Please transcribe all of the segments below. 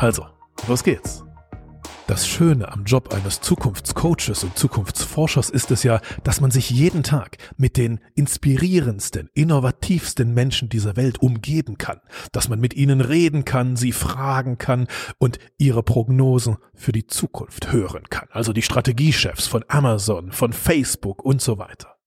Also, los geht's. Das Schöne am Job eines Zukunftscoaches und Zukunftsforschers ist es ja, dass man sich jeden Tag mit den inspirierendsten, innovativsten Menschen dieser Welt umgeben kann, dass man mit ihnen reden kann, sie fragen kann und ihre Prognosen für die Zukunft hören kann. Also die Strategiechefs von Amazon, von Facebook und so weiter.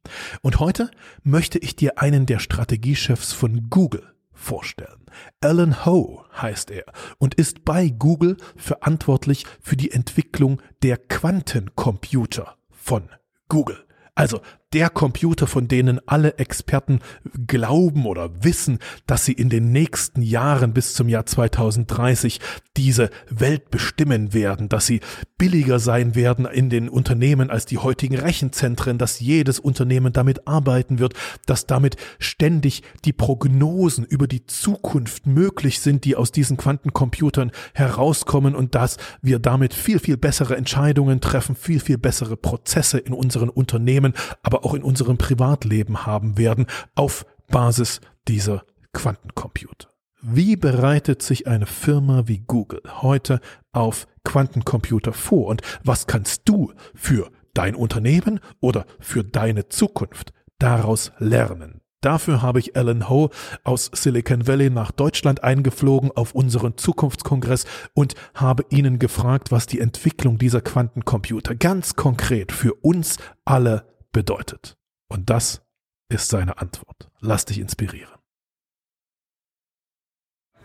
Und heute möchte ich dir einen der Strategiechefs von Google vorstellen. Alan Ho heißt er und ist bei Google verantwortlich für die Entwicklung der Quantencomputer von Google. Also der Computer, von denen alle Experten glauben oder wissen, dass sie in den nächsten Jahren bis zum Jahr 2030 diese Welt bestimmen werden, dass sie billiger sein werden in den Unternehmen als die heutigen Rechenzentren, dass jedes Unternehmen damit arbeiten wird, dass damit ständig die Prognosen über die Zukunft möglich sind, die aus diesen Quantencomputern herauskommen und dass wir damit viel, viel bessere Entscheidungen treffen, viel, viel bessere Prozesse in unseren Unternehmen, aber auch in unserem Privatleben haben werden auf Basis dieser Quantencomputer. Wie bereitet sich eine Firma wie Google heute auf Quantencomputer vor und was kannst du für dein Unternehmen oder für deine Zukunft daraus lernen? Dafür habe ich Alan Ho aus Silicon Valley nach Deutschland eingeflogen auf unseren Zukunftskongress und habe ihnen gefragt, was die Entwicklung dieser Quantencomputer ganz konkret für uns alle bedeutet. Und das ist seine Antwort. Lass dich inspirieren.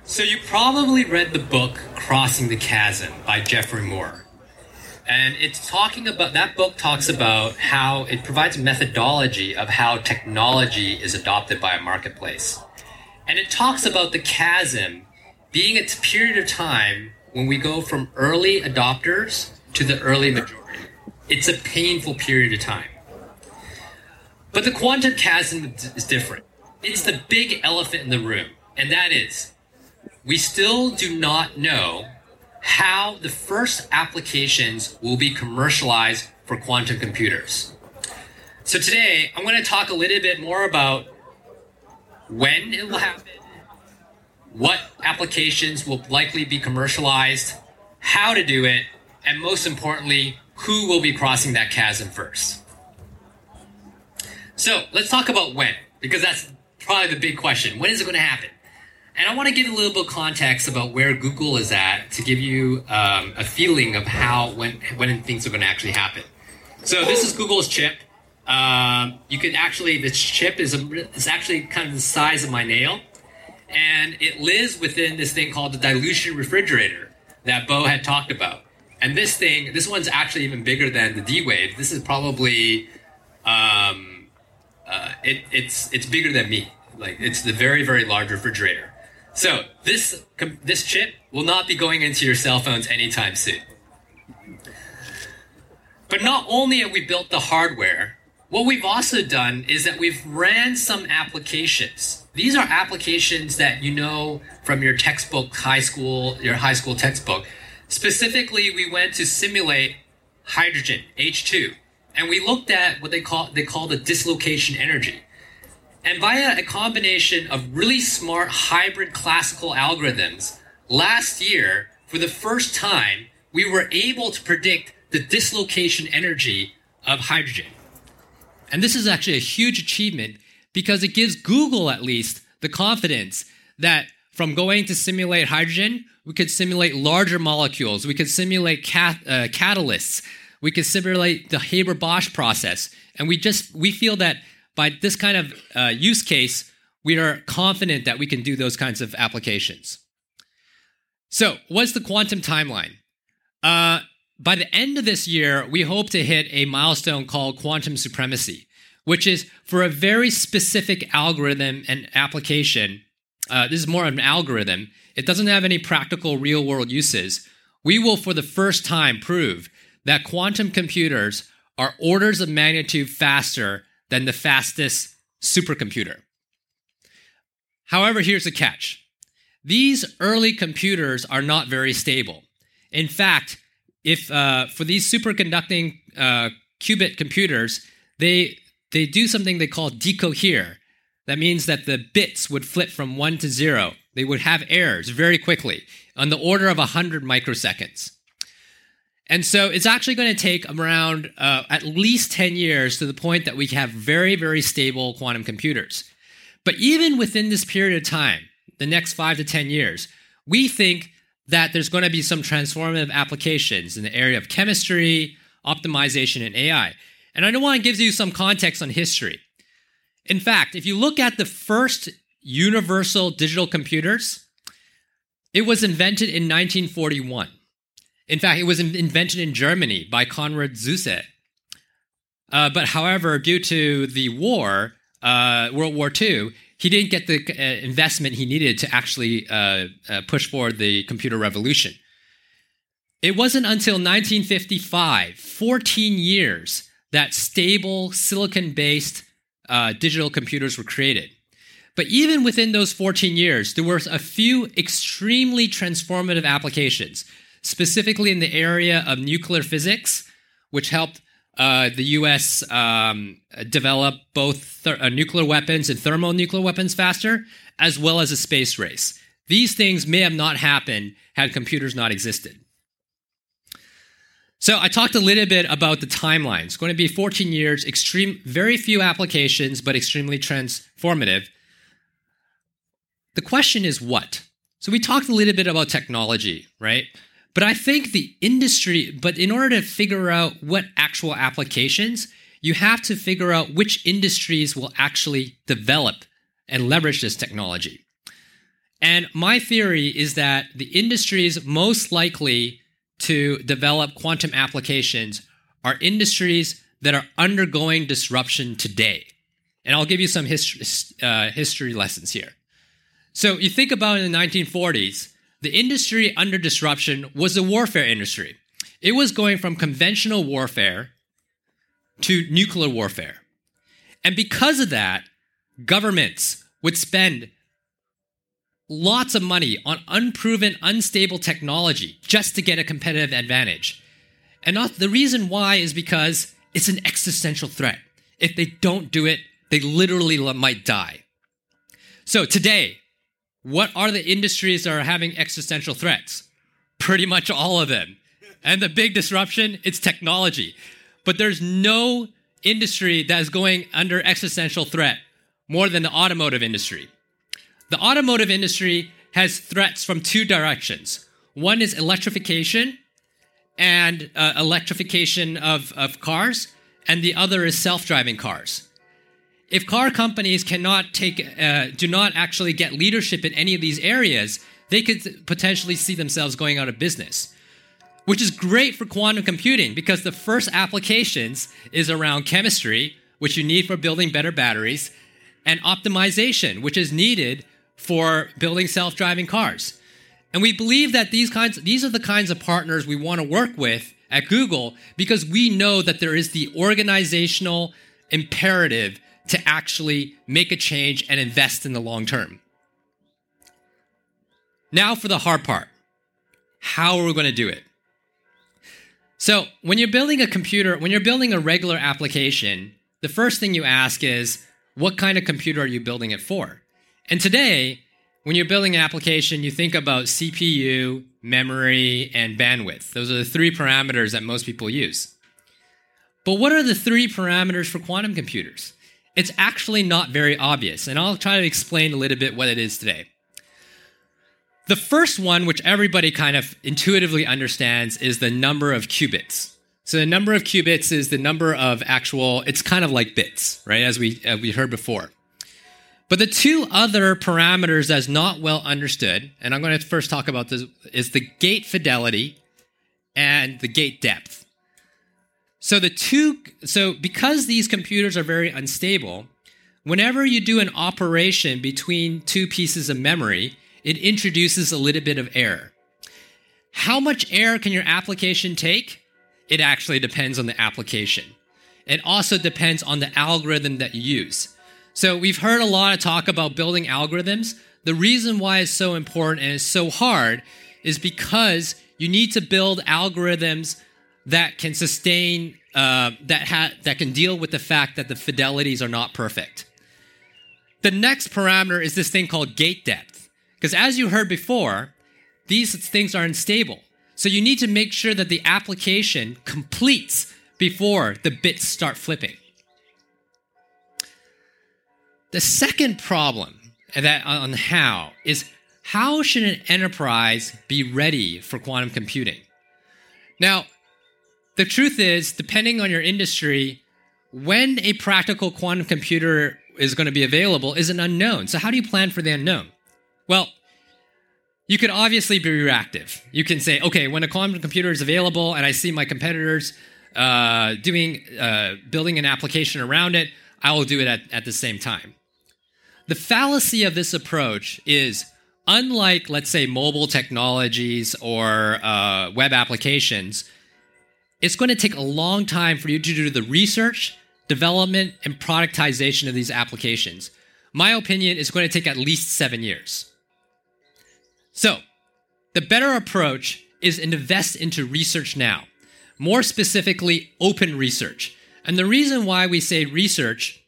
So you probably read the book Crossing the Chasm by Jeffrey Moore. And it's talking about that book talks about how it provides a methodology of how technology is adopted by a marketplace. And it talks about the chasm being a period of time when we go from early adopters to the early majority. It's a painful period of time. But the quantum chasm is different. It's the big elephant in the room, and that is we still do not know how the first applications will be commercialized for quantum computers. So today, I'm going to talk a little bit more about when it will happen, what applications will likely be commercialized, how to do it, and most importantly, who will be crossing that chasm first. So let's talk about when, because that's probably the big question. When is it going to happen? And I want to give a little bit of context about where Google is at to give you um, a feeling of how when when things are going to actually happen. So this is Google's chip. Um, you can actually this chip is a, is actually kind of the size of my nail, and it lives within this thing called the dilution refrigerator that Bo had talked about. And this thing, this one's actually even bigger than the D Wave. This is probably um, uh, it, it's it's bigger than me. Like it's the very very large refrigerator. So this this chip will not be going into your cell phones anytime soon. But not only have we built the hardware, what we've also done is that we've ran some applications. These are applications that you know from your textbook, high school, your high school textbook. Specifically, we went to simulate hydrogen, H2 and we looked at what they call they call the dislocation energy. And via a combination of really smart hybrid classical algorithms, last year, for the first time, we were able to predict the dislocation energy of hydrogen. And this is actually a huge achievement because it gives Google, at least, the confidence that from going to simulate hydrogen, we could simulate larger molecules, we could simulate cat, uh, catalysts, we can simulate the Haber-Bosch process. And we just, we feel that by this kind of uh, use case, we are confident that we can do those kinds of applications. So what's the quantum timeline? Uh, by the end of this year, we hope to hit a milestone called quantum supremacy, which is for a very specific algorithm and application, uh, this is more of an algorithm. It doesn't have any practical real world uses. We will, for the first time, prove that quantum computers are orders of magnitude faster than the fastest supercomputer. However, here's the catch these early computers are not very stable. In fact, if uh, for these superconducting uh, qubit computers, they they do something they call decohere. That means that the bits would flip from one to zero. They would have errors very quickly, on the order of 100 microseconds. And so it's actually going to take around uh, at least 10 years to the point that we have very, very stable quantum computers. But even within this period of time, the next five to 10 years, we think that there's going to be some transformative applications in the area of chemistry, optimization, and AI. And I do want to give you some context on history. In fact, if you look at the first universal digital computers, it was invented in 1941. In fact, it was invented in Germany by Konrad Zuse. Uh, but however, due to the war, uh, World War II, he didn't get the uh, investment he needed to actually uh, uh, push forward the computer revolution. It wasn't until 1955, 14 years, that stable silicon based uh, digital computers were created. But even within those 14 years, there were a few extremely transformative applications, specifically in the area of nuclear physics, which helped uh, the US um, develop both th- uh, nuclear weapons and thermonuclear weapons faster, as well as a space race. These things may have not happened had computers not existed. So I talked a little bit about the timeline. It's going to be 14 years, extreme, very few applications, but extremely transformative. The question is what? So we talked a little bit about technology, right? But I think the industry, but in order to figure out what actual applications, you have to figure out which industries will actually develop and leverage this technology. And my theory is that the industries most likely to develop quantum applications are industries that are undergoing disruption today. And I'll give you some history, uh, history lessons here. So you think about in the 1940s, the industry under disruption was the warfare industry. It was going from conventional warfare to nuclear warfare. And because of that, governments would spend lots of money on unproven, unstable technology just to get a competitive advantage. And the reason why is because it's an existential threat. If they don't do it, they literally might die. So today, what are the industries that are having existential threats? Pretty much all of them. And the big disruption, it's technology. But there's no industry that is going under existential threat more than the automotive industry. The automotive industry has threats from two directions. One is electrification and uh, electrification of, of cars, and the other is self driving cars. If car companies cannot take, uh, do not actually get leadership in any of these areas, they could potentially see themselves going out of business. Which is great for quantum computing because the first applications is around chemistry, which you need for building better batteries, and optimization, which is needed for building self-driving cars. And we believe that these kinds these are the kinds of partners we want to work with at Google because we know that there is the organizational imperative to actually make a change and invest in the long term. Now for the hard part. How are we going to do it? So, when you're building a computer, when you're building a regular application, the first thing you ask is, what kind of computer are you building it for? And today, when you're building an application, you think about CPU, memory, and bandwidth. Those are the three parameters that most people use. But what are the three parameters for quantum computers? It's actually not very obvious, and I'll try to explain a little bit what it is today. The first one, which everybody kind of intuitively understands, is the number of qubits. So the number of qubits is the number of actual, it's kind of like bits, right? As we, uh, we heard before. But the two other parameters that's not well understood, and I'm going to first talk about this, is the gate fidelity and the gate depth. So the two, so because these computers are very unstable, whenever you do an operation between two pieces of memory, it introduces a little bit of error. How much error can your application take? It actually depends on the application. It also depends on the algorithm that you use. So we've heard a lot of talk about building algorithms. The reason why it's so important and it's so hard is because you need to build algorithms that can sustain uh, that ha- that can deal with the fact that the fidelities are not perfect. The next parameter is this thing called gate depth, because as you heard before, these things are unstable. So you need to make sure that the application completes before the bits start flipping. The second problem that on how is how should an enterprise be ready for quantum computing? Now, the truth is, depending on your industry, when a practical quantum computer is going to be available is an unknown. So, how do you plan for the unknown? Well, you could obviously be reactive. You can say, okay, when a quantum computer is available and I see my competitors uh, doing uh, building an application around it, I will do it at, at the same time. The fallacy of this approach is unlike, let's say, mobile technologies or uh, web applications, it's going to take a long time for you to do the research, development, and productization of these applications. My opinion is going to take at least seven years. So, the better approach is invest into research now, more specifically, open research. And the reason why we say research,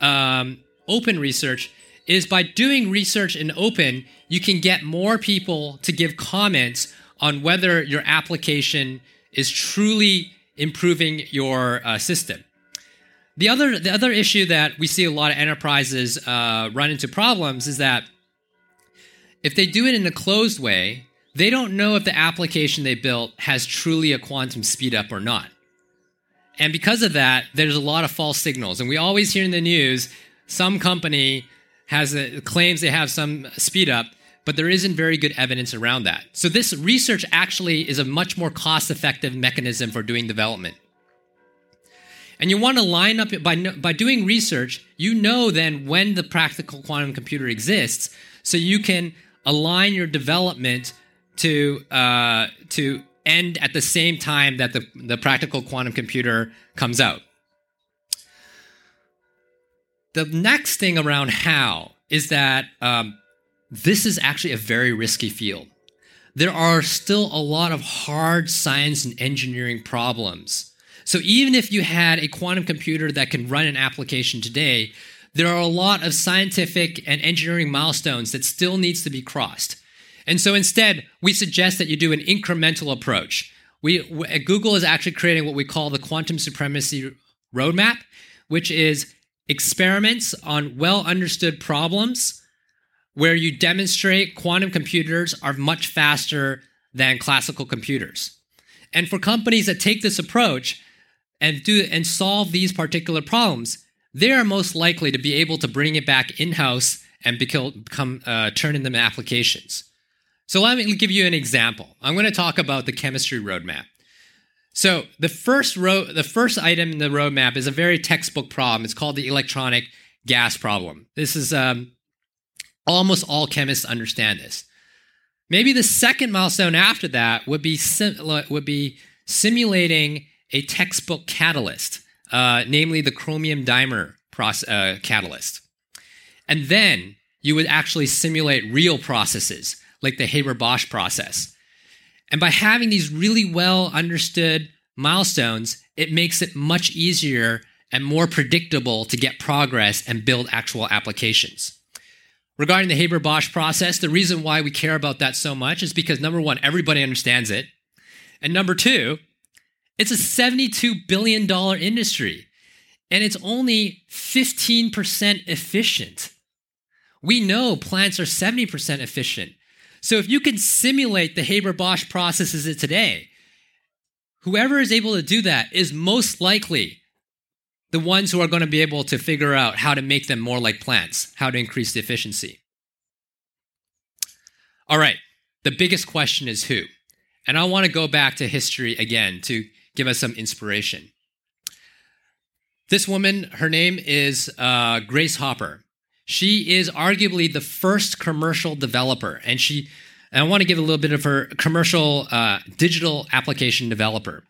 um, open research, is by doing research in open, you can get more people to give comments on whether your application is truly improving your uh, system. The other, the other issue that we see a lot of enterprises uh, run into problems is that if they do it in a closed way, they don't know if the application they built has truly a quantum speedup or not. And because of that, there's a lot of false signals. And we always hear in the news some company has a, claims they have some speed up, but there isn't very good evidence around that. So this research actually is a much more cost-effective mechanism for doing development. And you want to line up by by doing research, you know then when the practical quantum computer exists, so you can align your development to uh, to end at the same time that the, the practical quantum computer comes out. The next thing around how is that um, this is actually a very risky field. There are still a lot of hard science and engineering problems. So even if you had a quantum computer that can run an application today, there are a lot of scientific and engineering milestones that still needs to be crossed. And so instead, we suggest that you do an incremental approach. We, uh, Google is actually creating what we call the quantum supremacy roadmap, which is experiments on well understood problems where you demonstrate quantum computers are much faster than classical computers. And for companies that take this approach and do and solve these particular problems, they are most likely to be able to bring it back in-house and become uh, turn into applications. So let me give you an example. I'm going to talk about the chemistry roadmap. So the first ro- the first item in the roadmap is a very textbook problem. It's called the electronic gas problem. This is um, almost all chemists understand this. Maybe the second milestone after that would be sim- would be simulating a textbook catalyst, uh, namely the chromium dimer uh, catalyst, and then you would actually simulate real processes like the Haber-Bosch process. And by having these really well understood milestones, it makes it much easier and more predictable to get progress and build actual applications. Regarding the Haber Bosch process, the reason why we care about that so much is because number one, everybody understands it. And number two, it's a $72 billion industry and it's only 15% efficient. We know plants are 70% efficient. So if you can simulate the Haber-Bosch processes of today, whoever is able to do that is most likely the ones who are going to be able to figure out how to make them more like plants, how to increase the efficiency. All right, the biggest question is who? And I want to go back to history again to give us some inspiration. This woman, her name is uh, Grace Hopper. She is arguably the first commercial developer, and she. And I want to give a little bit of her commercial uh, digital application developer.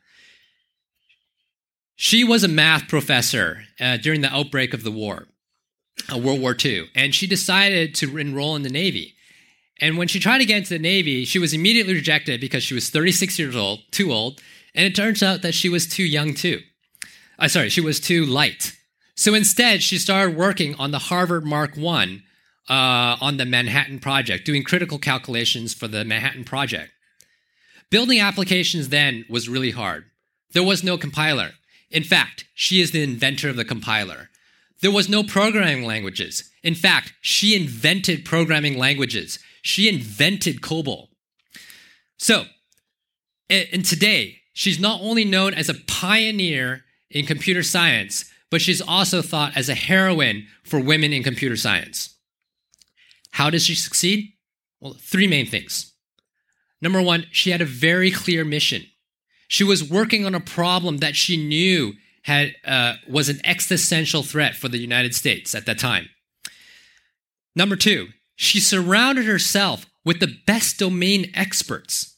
She was a math professor uh, during the outbreak of the war, uh, World War II, and she decided to enroll in the Navy. And when she tried to get into the Navy, she was immediately rejected because she was 36 years old, too old, and it turns out that she was too young too. Uh, sorry, she was too light. So instead, she started working on the Harvard Mark I uh, on the Manhattan Project, doing critical calculations for the Manhattan Project. Building applications then was really hard. There was no compiler. In fact, she is the inventor of the compiler. There was no programming languages. In fact, she invented programming languages. She invented COBOL. So, and today, she's not only known as a pioneer in computer science, but she's also thought as a heroine for women in computer science. How does she succeed? Well, three main things. Number one, she had a very clear mission. She was working on a problem that she knew had uh, was an existential threat for the United States at that time. Number two, she surrounded herself with the best domain experts.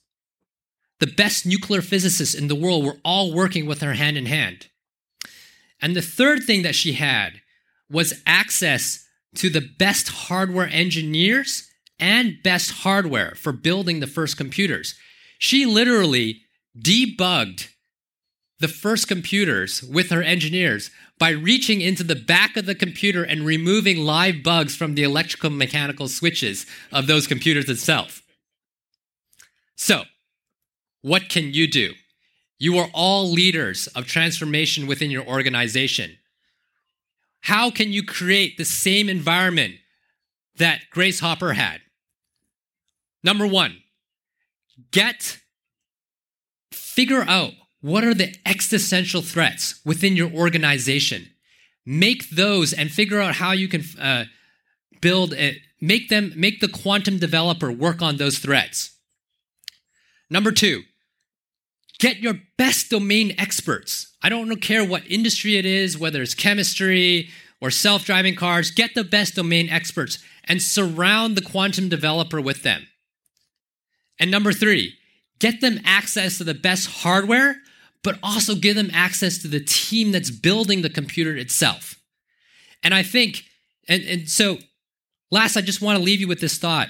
The best nuclear physicists in the world were all working with her hand in hand. And the third thing that she had was access to the best hardware engineers and best hardware for building the first computers. She literally debugged the first computers with her engineers by reaching into the back of the computer and removing live bugs from the electrical mechanical switches of those computers itself. So, what can you do? You are all leaders of transformation within your organization. How can you create the same environment that Grace Hopper had? Number one, get, figure out what are the existential threats within your organization. Make those and figure out how you can uh, build it, make them, make the quantum developer work on those threats. Number two, Get your best domain experts. I don't care what industry it is, whether it's chemistry or self driving cars, get the best domain experts and surround the quantum developer with them. And number three, get them access to the best hardware, but also give them access to the team that's building the computer itself. And I think, and, and so last, I just want to leave you with this thought.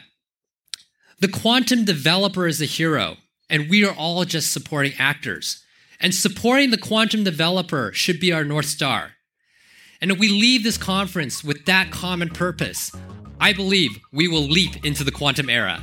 The quantum developer is the hero and we are all just supporting actors. And supporting the quantum developer should be our North Star. And if we leave this conference with that common purpose, I believe we will leap into the quantum era.